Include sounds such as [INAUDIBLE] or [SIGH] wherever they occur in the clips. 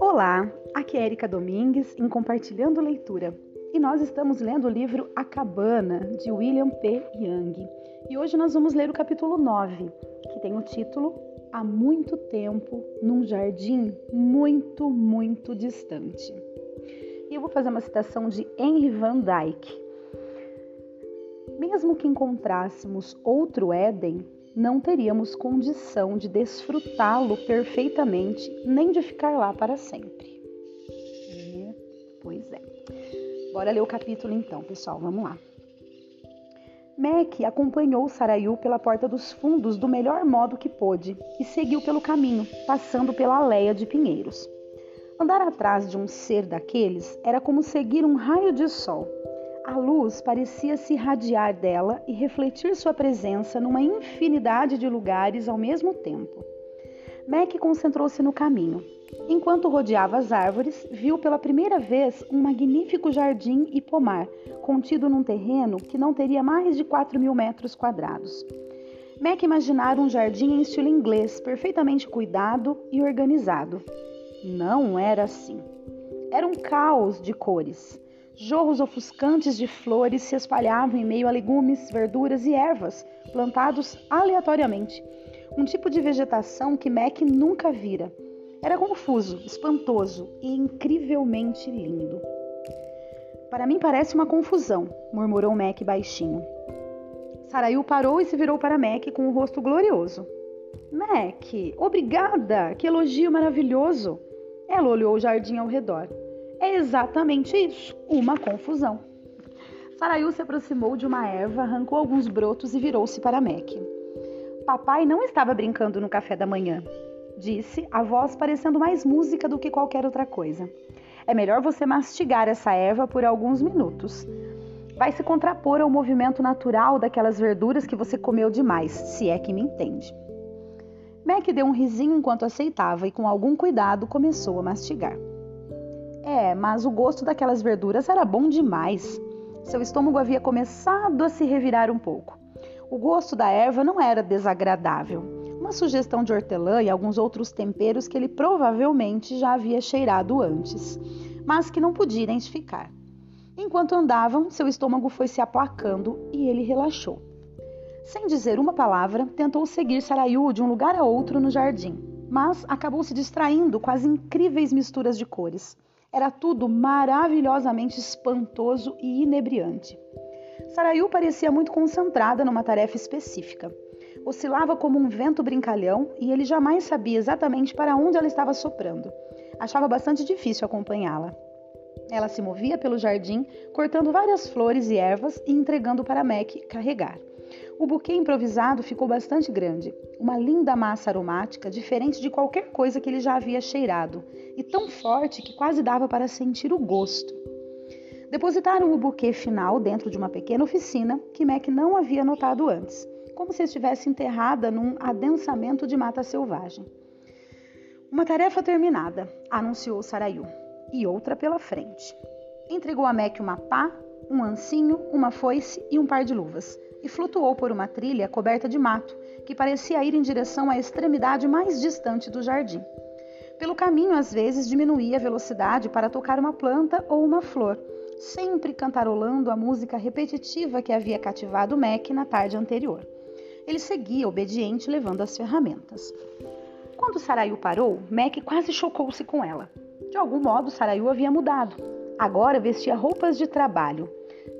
Olá, aqui é Erika Domingues em Compartilhando Leitura e nós estamos lendo o livro A Cabana de William P. Young. E hoje nós vamos ler o capítulo 9, que tem o título Há muito tempo num jardim muito, muito distante. E eu vou fazer uma citação de Henry Van Dyke. Mesmo que encontrássemos outro Éden, não teríamos condição de desfrutá-lo perfeitamente, nem de ficar lá para sempre. Pois é. Bora ler o capítulo então, pessoal, vamos lá. Mac acompanhou Saraiu pela porta dos fundos do melhor modo que pôde e seguiu pelo caminho, passando pela aleia de pinheiros. Andar atrás de um ser daqueles era como seguir um raio de sol a luz parecia se irradiar dela e refletir sua presença numa infinidade de lugares ao mesmo tempo. Mac concentrou-se no caminho. Enquanto rodeava as árvores, viu pela primeira vez um magnífico jardim e pomar, contido num terreno que não teria mais de 4 mil metros quadrados. Mac imaginara um jardim em estilo inglês, perfeitamente cuidado e organizado. Não era assim. Era um caos de cores. Jorros ofuscantes de flores se espalhavam em meio a legumes, verduras e ervas, plantados aleatoriamente. Um tipo de vegetação que Mac nunca vira. Era confuso, espantoso e incrivelmente lindo. Para mim parece uma confusão, murmurou Mac baixinho. Saraiu parou e se virou para Mac com o um rosto glorioso. Mac, obrigada! Que elogio maravilhoso! Ela olhou o jardim ao redor. É exatamente isso, uma confusão. Saraiu se aproximou de uma erva, arrancou alguns brotos e virou-se para Mac. Papai não estava brincando no café da manhã, disse, a voz parecendo mais música do que qualquer outra coisa. É melhor você mastigar essa erva por alguns minutos. Vai se contrapor ao movimento natural daquelas verduras que você comeu demais, se é que me entende. Mac deu um risinho enquanto aceitava e, com algum cuidado, começou a mastigar. É, mas o gosto daquelas verduras era bom demais. Seu estômago havia começado a se revirar um pouco. O gosto da erva não era desagradável. Uma sugestão de hortelã e alguns outros temperos que ele provavelmente já havia cheirado antes, mas que não podia identificar. Enquanto andavam, seu estômago foi se aplacando e ele relaxou. Sem dizer uma palavra, tentou seguir Saraiu de um lugar a outro no jardim, mas acabou se distraindo com as incríveis misturas de cores. Era tudo maravilhosamente espantoso e inebriante. Saraiu parecia muito concentrada numa tarefa específica. Oscilava como um vento brincalhão e ele jamais sabia exatamente para onde ela estava soprando. Achava bastante difícil acompanhá-la. Ela se movia pelo jardim, cortando várias flores e ervas e entregando para Mac carregar. O buquê improvisado ficou bastante grande, uma linda massa aromática diferente de qualquer coisa que ele já havia cheirado, e tão forte que quase dava para sentir o gosto. Depositaram o buquê final dentro de uma pequena oficina que Mac não havia notado antes, como se estivesse enterrada num adensamento de mata selvagem. Uma tarefa terminada, anunciou Saraiu, e outra pela frente. Entregou a Mac uma pá, um ancinho, uma foice e um par de luvas, e flutuou por uma trilha coberta de mato, que parecia ir em direção à extremidade mais distante do jardim. Pelo caminho, às vezes, diminuía a velocidade para tocar uma planta ou uma flor, sempre cantarolando a música repetitiva que havia cativado Mac na tarde anterior. Ele seguia obediente, levando as ferramentas. Quando Saraiu parou, Mac quase chocou-se com ela. De algum modo, Saraiu havia mudado. Agora vestia roupas de trabalho,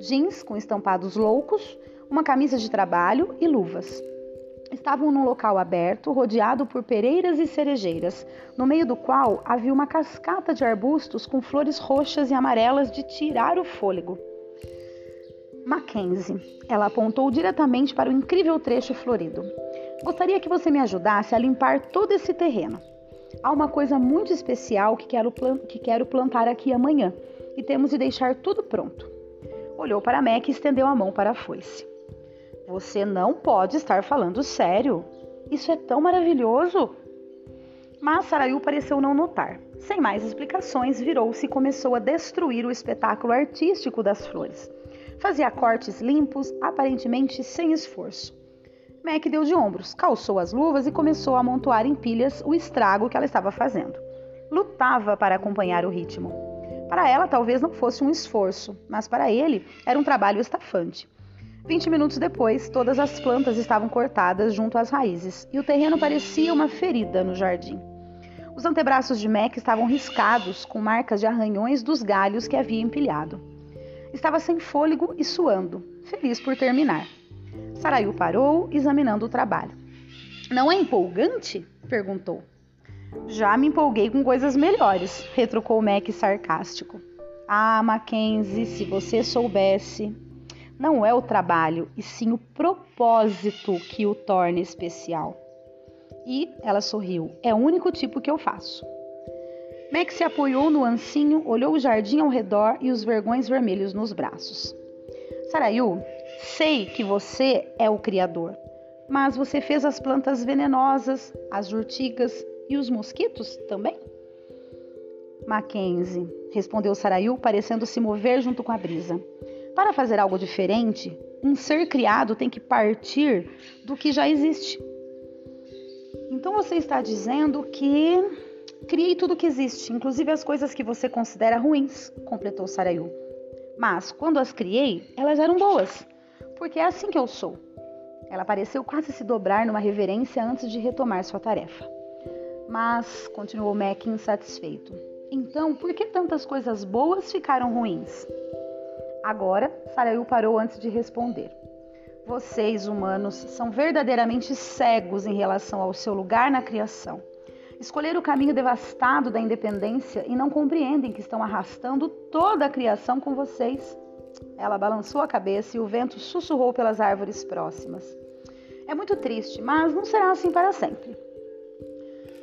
jeans com estampados loucos, uma camisa de trabalho e luvas. Estavam num local aberto, rodeado por pereiras e cerejeiras, no meio do qual havia uma cascata de arbustos com flores roxas e amarelas de tirar o fôlego. Mackenzie, ela apontou diretamente para o incrível trecho florido. Gostaria que você me ajudasse a limpar todo esse terreno. Há uma coisa muito especial que quero, que quero plantar aqui amanhã e temos de deixar tudo pronto. Olhou para Mac e estendeu a mão para a foice. Você não pode estar falando sério. Isso é tão maravilhoso. Mas Saraiu pareceu não notar. Sem mais explicações, virou-se e começou a destruir o espetáculo artístico das flores. Fazia cortes limpos, aparentemente sem esforço. Mac deu de ombros, calçou as luvas e começou a amontoar em pilhas o estrago que ela estava fazendo. Lutava para acompanhar o ritmo. Para ela, talvez não fosse um esforço, mas para ele era um trabalho estafante. Vinte minutos depois, todas as plantas estavam cortadas junto às raízes e o terreno parecia uma ferida no jardim. Os antebraços de Mac estavam riscados com marcas de arranhões dos galhos que havia empilhado. Estava sem fôlego e suando, feliz por terminar. Sarayu parou, examinando o trabalho. Não é empolgante? perguntou. Já me empolguei com coisas melhores, retrucou Mac sarcástico. Ah, Mackenzie, se você soubesse. Não é o trabalho, e sim o propósito que o torna especial. E ela sorriu. É o único tipo que eu faço. Mac se apoiou no ancinho, olhou o jardim ao redor e os vergões vermelhos nos braços. Sarayu, sei que você é o Criador, mas você fez as plantas venenosas, as urticas e os mosquitos também? Mackenzie, respondeu Sarayu, parecendo se mover junto com a brisa. Para fazer algo diferente, um ser criado tem que partir do que já existe. Então você está dizendo que criei tudo que existe, inclusive as coisas que você considera ruins, completou Sarayu. Mas quando as criei, elas eram boas, porque é assim que eu sou. Ela pareceu quase se dobrar numa reverência antes de retomar sua tarefa. Mas, continuou Mac insatisfeito, então por que tantas coisas boas ficaram ruins? Agora, Sarayu parou antes de responder. Vocês, humanos, são verdadeiramente cegos em relação ao seu lugar na criação. Escolheram o caminho devastado da independência e não compreendem que estão arrastando toda a criação com vocês. Ela balançou a cabeça e o vento sussurrou pelas árvores próximas. É muito triste, mas não será assim para sempre.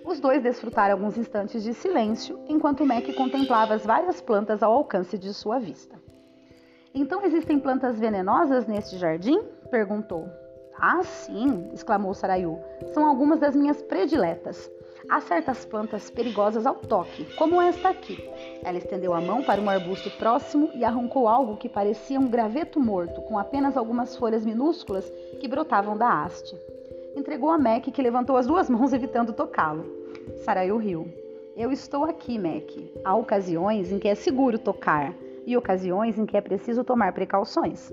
Os dois desfrutaram alguns instantes de silêncio enquanto Mac contemplava as várias plantas ao alcance de sua vista. Então existem plantas venenosas neste jardim? perguntou. Ah, sim, exclamou Sarayu. São algumas das minhas prediletas. Há certas plantas perigosas ao toque, como esta aqui. Ela estendeu a mão para um arbusto próximo e arrancou algo que parecia um graveto morto, com apenas algumas folhas minúsculas que brotavam da haste. Entregou a Mac, que levantou as duas mãos evitando tocá-lo. Sarayu riu. Eu estou aqui, Mac. Há ocasiões em que é seguro tocar e ocasiões em que é preciso tomar precauções.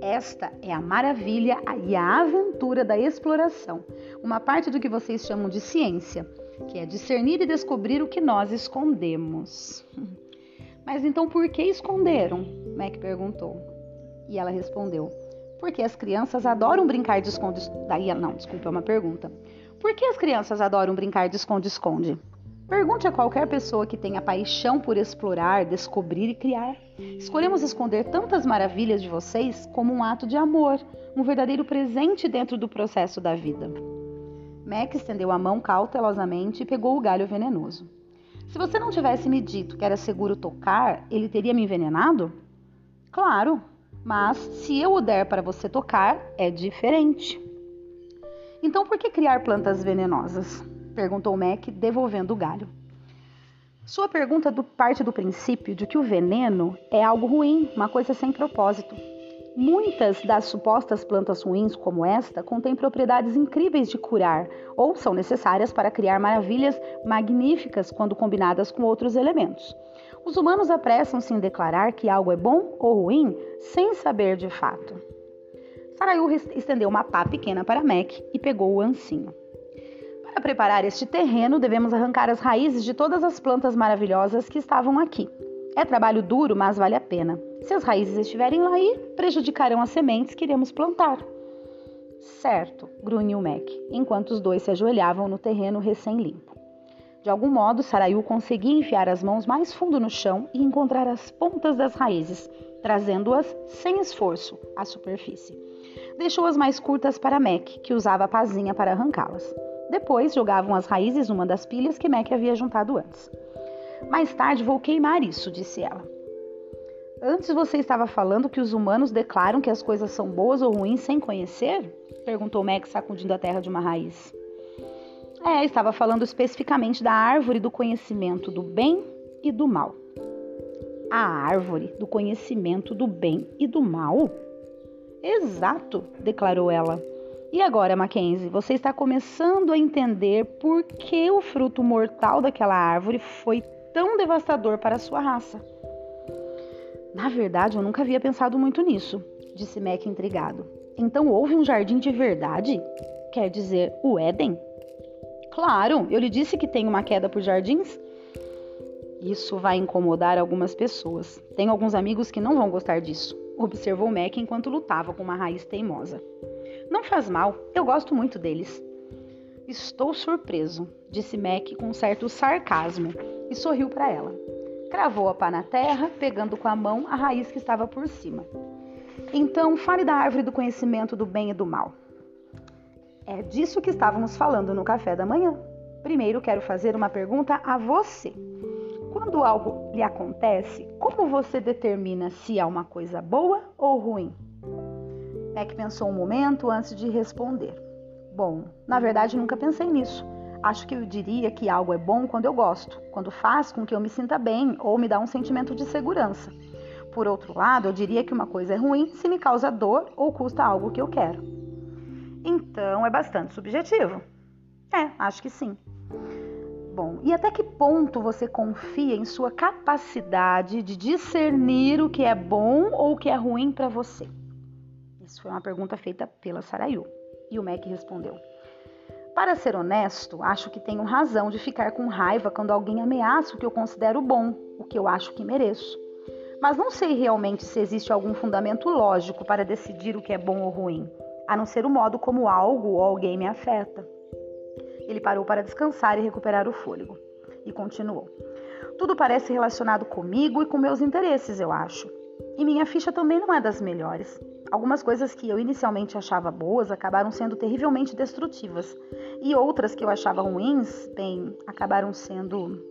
Esta é a maravilha e a aventura da exploração, uma parte do que vocês chamam de ciência, que é discernir e descobrir o que nós escondemos. [LAUGHS] Mas então por que esconderam? Mac perguntou. E ela respondeu: Porque as crianças adoram brincar de esconde. Daí, não, desculpa, é uma pergunta. Por que as crianças adoram brincar de esconde-esconde? Pergunte a qualquer pessoa que tenha paixão por explorar, descobrir e criar. Escolhemos esconder tantas maravilhas de vocês como um ato de amor, um verdadeiro presente dentro do processo da vida. Mac estendeu a mão cautelosamente e pegou o galho venenoso. Se você não tivesse me dito que era seguro tocar, ele teria me envenenado? Claro, mas se eu o der para você tocar, é diferente. Então por que criar plantas venenosas? Perguntou Mac, devolvendo o galho. Sua pergunta do, parte do princípio de que o veneno é algo ruim, uma coisa sem propósito. Muitas das supostas plantas ruins, como esta, contêm propriedades incríveis de curar ou são necessárias para criar maravilhas magníficas quando combinadas com outros elementos. Os humanos apressam-se em declarar que algo é bom ou ruim sem saber de fato. Sarayu estendeu uma pá pequena para Mac e pegou o ancinho. Para preparar este terreno, devemos arrancar as raízes de todas as plantas maravilhosas que estavam aqui. É trabalho duro, mas vale a pena. Se as raízes estiverem lá aí, prejudicarão as sementes que iremos plantar. Certo, grunhiu Mac, enquanto os dois se ajoelhavam no terreno recém-limpo. De algum modo, Sarayu conseguia enfiar as mãos mais fundo no chão e encontrar as pontas das raízes, trazendo-as sem esforço à superfície. Deixou as mais curtas para Mac, que usava a pazinha para arrancá-las. Depois jogavam as raízes numa das pilhas que Mac havia juntado antes. Mais tarde vou queimar isso, disse ela. Antes você estava falando que os humanos declaram que as coisas são boas ou ruins sem conhecer? perguntou Mac, sacudindo a terra de uma raiz. É, estava falando especificamente da árvore do conhecimento do bem e do mal. A árvore do conhecimento do bem e do mal? Exato, declarou ela. E agora, Mackenzie, você está começando a entender por que o fruto mortal daquela árvore foi tão devastador para a sua raça. Na verdade, eu nunca havia pensado muito nisso, disse Mac intrigado. Então houve um jardim de verdade? Quer dizer, o Éden? Claro, eu lhe disse que tenho uma queda por jardins. Isso vai incomodar algumas pessoas. Tenho alguns amigos que não vão gostar disso, observou Mac enquanto lutava com uma raiz teimosa. Não faz mal, eu gosto muito deles. Estou surpreso, disse Mac com certo sarcasmo e sorriu para ela. Cravou a pá na terra, pegando com a mão a raiz que estava por cima. Então, fale da árvore do conhecimento do bem e do mal. É disso que estávamos falando no café da manhã. Primeiro, quero fazer uma pergunta a você. Quando algo lhe acontece, como você determina se é uma coisa boa ou ruim? Mac pensou um momento antes de responder. Bom, na verdade nunca pensei nisso. Acho que eu diria que algo é bom quando eu gosto, quando faz com que eu me sinta bem ou me dá um sentimento de segurança. Por outro lado, eu diria que uma coisa é ruim se me causa dor ou custa algo que eu quero. Então é bastante subjetivo. É, acho que sim. Bom, e até que ponto você confia em sua capacidade de discernir o que é bom ou o que é ruim para você? Foi uma pergunta feita pela Sarayu. E o Mac respondeu: Para ser honesto, acho que tenho razão de ficar com raiva quando alguém ameaça o que eu considero bom, o que eu acho que mereço. Mas não sei realmente se existe algum fundamento lógico para decidir o que é bom ou ruim, a não ser o modo como algo ou alguém me afeta. Ele parou para descansar e recuperar o fôlego. E continuou: Tudo parece relacionado comigo e com meus interesses, eu acho. E minha ficha também não é das melhores. Algumas coisas que eu inicialmente achava boas acabaram sendo terrivelmente destrutivas, e outras que eu achava ruins, bem, acabaram sendo.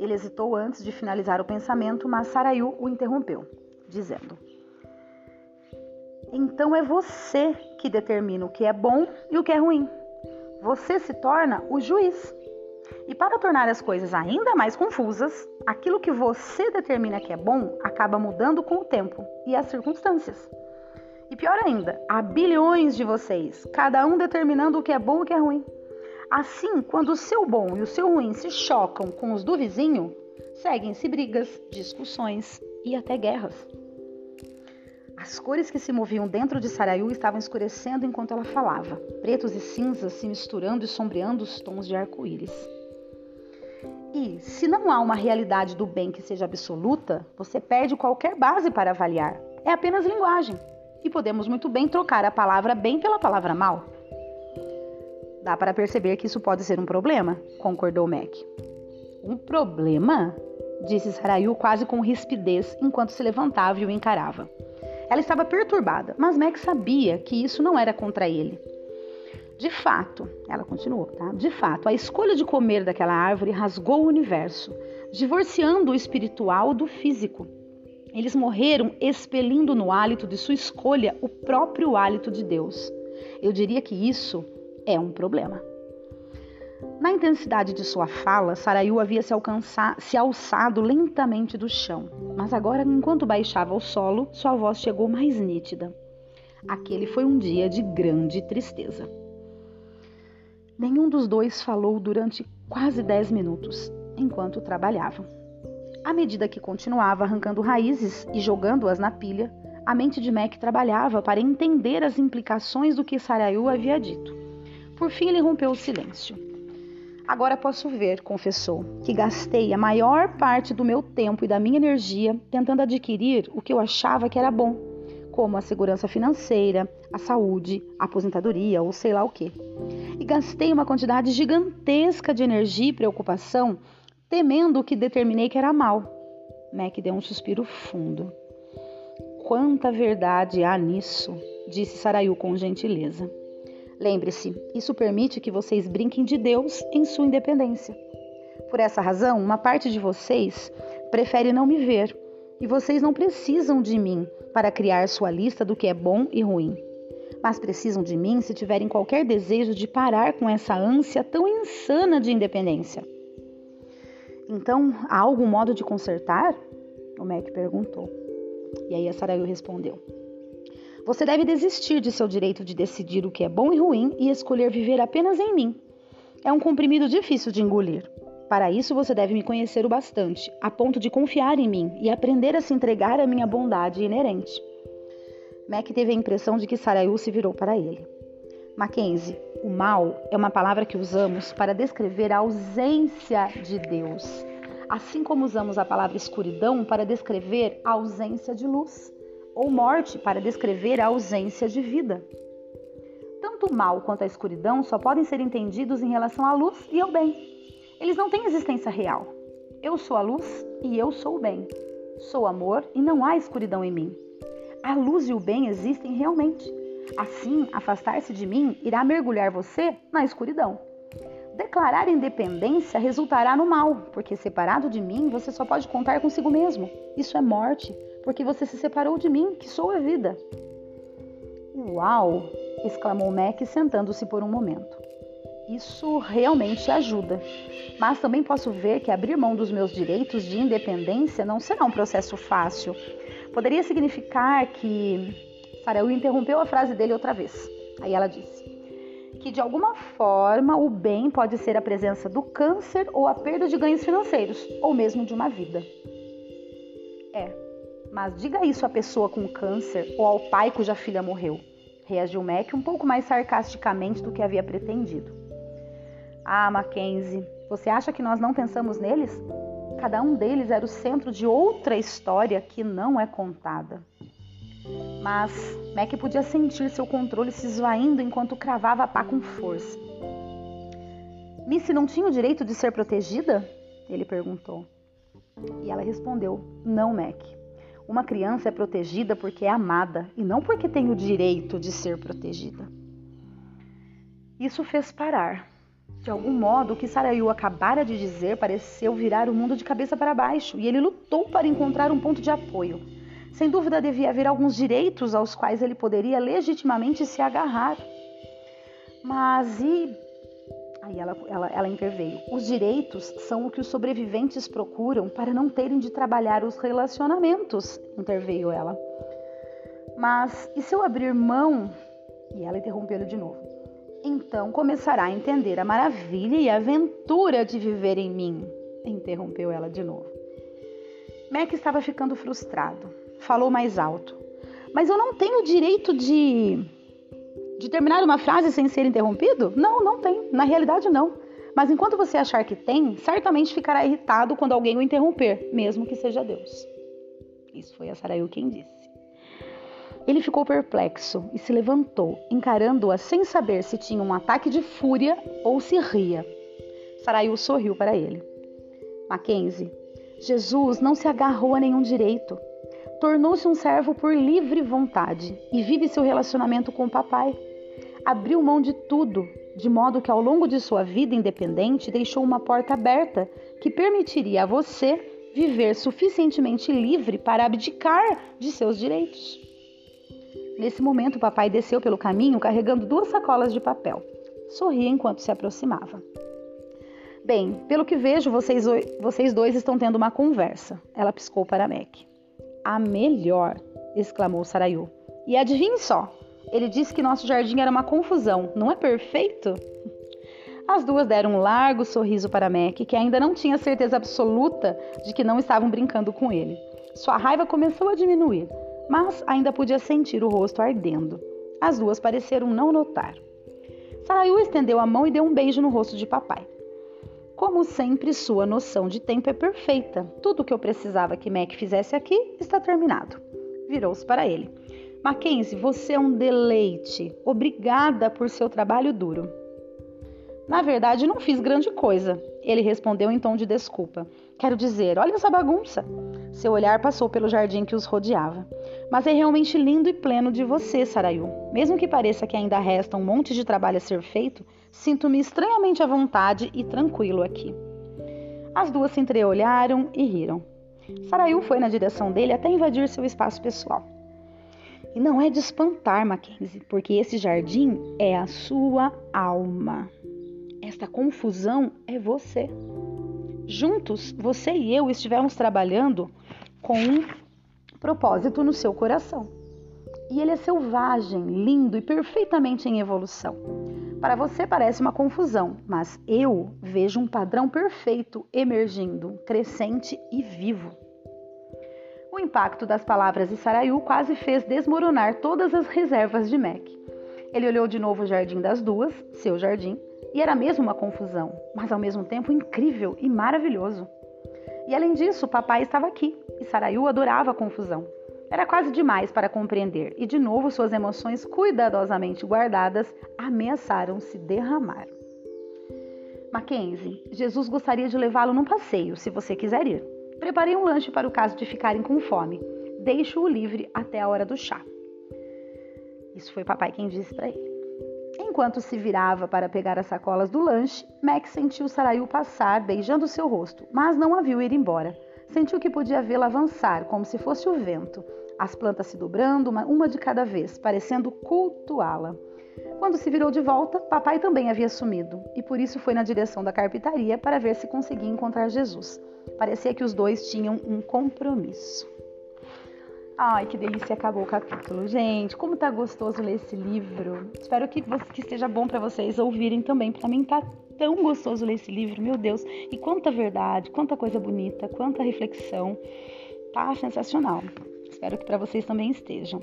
Ele hesitou antes de finalizar o pensamento, mas Sarayu o interrompeu, dizendo: Então é você que determina o que é bom e o que é ruim. Você se torna o juiz. E para tornar as coisas ainda mais confusas, aquilo que você determina que é bom acaba mudando com o tempo e as circunstâncias. E pior ainda, há bilhões de vocês, cada um determinando o que é bom e o que é ruim. Assim, quando o seu bom e o seu ruim se chocam com os do vizinho, seguem-se brigas, discussões e até guerras. As cores que se moviam dentro de Sarayu estavam escurecendo enquanto ela falava, pretos e cinzas se misturando e sombreando os tons de arco-íris. E se não há uma realidade do bem que seja absoluta, você perde qualquer base para avaliar. É apenas linguagem e podemos muito bem trocar a palavra bem pela palavra mal. Dá para perceber que isso pode ser um problema, concordou Mac. Um problema? disse Sarayu quase com rispidez enquanto se levantava e o encarava. Ela estava perturbada, mas Mac sabia que isso não era contra ele. De fato, ela continuou, tá? De fato, a escolha de comer daquela árvore rasgou o universo, divorciando o espiritual do físico. Eles morreram expelindo no hálito de sua escolha o próprio hálito de Deus. Eu diria que isso é um problema. Na intensidade de sua fala, Sarayu havia se, alcançar, se alçado lentamente do chão, mas agora, enquanto baixava ao solo, sua voz chegou mais nítida. Aquele foi um dia de grande tristeza. Nenhum dos dois falou durante quase dez minutos, enquanto trabalhavam. À medida que continuava arrancando raízes e jogando-as na pilha, a mente de Mac trabalhava para entender as implicações do que Sarayu havia dito. Por fim, ele rompeu o silêncio. Agora posso ver, confessou, que gastei a maior parte do meu tempo e da minha energia tentando adquirir o que eu achava que era bom, como a segurança financeira, a saúde, a aposentadoria ou sei lá o que. E gastei uma quantidade gigantesca de energia e preocupação temendo o que determinei que era mal. Mac deu um suspiro fundo. Quanta verdade há nisso, disse Sarayu com gentileza. Lembre-se, isso permite que vocês brinquem de Deus em sua independência. Por essa razão, uma parte de vocês prefere não me ver, e vocês não precisam de mim para criar sua lista do que é bom e ruim. Mas precisam de mim se tiverem qualquer desejo de parar com essa ânsia tão insana de independência. Então, há algum modo de consertar? O Mac perguntou. E aí a Sarayu respondeu: Você deve desistir de seu direito de decidir o que é bom e ruim e escolher viver apenas em mim. É um comprimido difícil de engolir. Para isso, você deve me conhecer o bastante, a ponto de confiar em mim e aprender a se entregar à minha bondade inerente. Mac teve a impressão de que Sarayu se virou para ele. Mackenzie, o mal é uma palavra que usamos para descrever a ausência de Deus, assim como usamos a palavra escuridão para descrever a ausência de luz ou morte para descrever a ausência de vida. Tanto o mal quanto a escuridão só podem ser entendidos em relação à luz e ao bem. Eles não têm existência real. Eu sou a luz e eu sou o bem. Sou amor e não há escuridão em mim. A luz e o bem existem realmente. Assim, afastar-se de mim irá mergulhar você na escuridão. Declarar independência resultará no mal, porque separado de mim você só pode contar consigo mesmo. Isso é morte, porque você se separou de mim, que sou a vida. Uau! exclamou Mac, sentando-se por um momento. Isso realmente ajuda. Mas também posso ver que abrir mão dos meus direitos de independência não será um processo fácil. Poderia significar que. Saraú interrompeu a frase dele outra vez. Aí ela disse: que de alguma forma o bem pode ser a presença do câncer ou a perda de ganhos financeiros, ou mesmo de uma vida. É, mas diga isso à pessoa com câncer ou ao pai cuja filha morreu. Reagiu Mac um pouco mais sarcasticamente do que havia pretendido. Ah, Mackenzie, você acha que nós não pensamos neles? Cada um deles era o centro de outra história que não é contada. Mas Mac podia sentir seu controle se esvaindo enquanto cravava a pá com força. Missy não tinha o direito de ser protegida? Ele perguntou. E ela respondeu: Não, Mac. Uma criança é protegida porque é amada e não porque tem o direito de ser protegida. Isso fez parar. De algum modo, o que Sarayu acabara de dizer pareceu virar o mundo de cabeça para baixo e ele lutou para encontrar um ponto de apoio. Sem dúvida, devia haver alguns direitos aos quais ele poderia legitimamente se agarrar. Mas e Aí ela, ela, ela interveio. Os direitos são o que os sobreviventes procuram para não terem de trabalhar os relacionamentos, interveio ela. Mas e se eu abrir mão? E ela interrompeu de novo. Então começará a entender a maravilha e a aventura de viver em mim, interrompeu ela de novo. Mac estava ficando frustrado. Falou mais alto. Mas eu não tenho o direito de de terminar uma frase sem ser interrompido? Não, não tem. Na realidade, não. Mas enquanto você achar que tem, certamente ficará irritado quando alguém o interromper, mesmo que seja Deus. Isso foi a Sarayu quem disse. Ele ficou perplexo e se levantou, encarando-a sem saber se tinha um ataque de fúria ou se ria. Sarayu sorriu para ele. Mackenzie, Jesus não se agarrou a nenhum direito. Tornou-se um servo por livre vontade e vive seu relacionamento com o papai abriu mão de tudo, de modo que ao longo de sua vida independente deixou uma porta aberta que permitiria a você viver suficientemente livre para abdicar de seus direitos. Nesse momento, o papai desceu pelo caminho carregando duas sacolas de papel. Sorria enquanto se aproximava. Bem, pelo que vejo, vocês, vocês dois estão tendo uma conversa. Ela piscou para Mac. A melhor! exclamou Sarayu. E adivinhe só, ele disse que nosso jardim era uma confusão, não é perfeito? As duas deram um largo sorriso para Mac, que ainda não tinha certeza absoluta de que não estavam brincando com ele. Sua raiva começou a diminuir, mas ainda podia sentir o rosto ardendo. As duas pareceram não notar. Sarayu estendeu a mão e deu um beijo no rosto de papai. Como sempre, sua noção de tempo é perfeita. Tudo o que eu precisava que Mac fizesse aqui está terminado. Virou-se para ele. Mackenzie, você é um deleite. Obrigada por seu trabalho duro. Na verdade, não fiz grande coisa. Ele respondeu em tom de desculpa. Quero dizer, olha essa bagunça. Seu olhar passou pelo jardim que os rodeava. Mas é realmente lindo e pleno de você, Sarayu. Mesmo que pareça que ainda resta um monte de trabalho a ser feito, sinto-me estranhamente à vontade e tranquilo aqui. As duas se entreolharam e riram. Sarayu foi na direção dele até invadir seu espaço pessoal. E não é de espantar, Mackenzie, porque esse jardim é a sua alma. Esta confusão é você. Juntos, você e eu estivemos trabalhando com um propósito no seu coração. e ele é selvagem, lindo e perfeitamente em evolução. Para você parece uma confusão, mas eu vejo um padrão perfeito emergindo, crescente e vivo. O impacto das palavras de Sarayu quase fez desmoronar todas as reservas de Mac. Ele olhou de novo o jardim das duas, seu jardim, e era mesmo uma confusão, mas ao mesmo tempo incrível e maravilhoso. E além disso, papai estava aqui e Sarayu adorava a confusão. Era quase demais para compreender, e de novo suas emoções cuidadosamente guardadas ameaçaram se derramar. Mackenzie, Jesus gostaria de levá-lo num passeio, se você quiser ir. Preparei um lanche para o caso de ficarem com fome. Deixo-o livre até a hora do chá. Isso foi papai quem disse para ele. Enquanto se virava para pegar as sacolas do lanche, Max sentiu Sarayu passar, beijando seu rosto, mas não a viu ir embora. Sentiu que podia vê-la avançar, como se fosse o vento, as plantas se dobrando, uma, uma de cada vez, parecendo cultuá-la. Quando se virou de volta, papai também havia sumido, e por isso foi na direção da carpintaria para ver se conseguia encontrar Jesus. Parecia que os dois tinham um compromisso. Ai, que delícia, acabou o capítulo. Gente, como tá gostoso ler esse livro. Espero que, que esteja bom para vocês ouvirem também. Para mim tá tão gostoso ler esse livro, meu Deus. E quanta verdade, quanta coisa bonita, quanta reflexão. Tá sensacional. Espero que para vocês também estejam.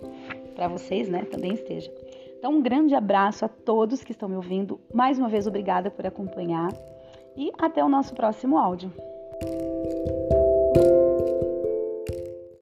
Para vocês, né, também esteja. Então, um grande abraço a todos que estão me ouvindo. Mais uma vez, obrigada por acompanhar. E até o nosso próximo áudio.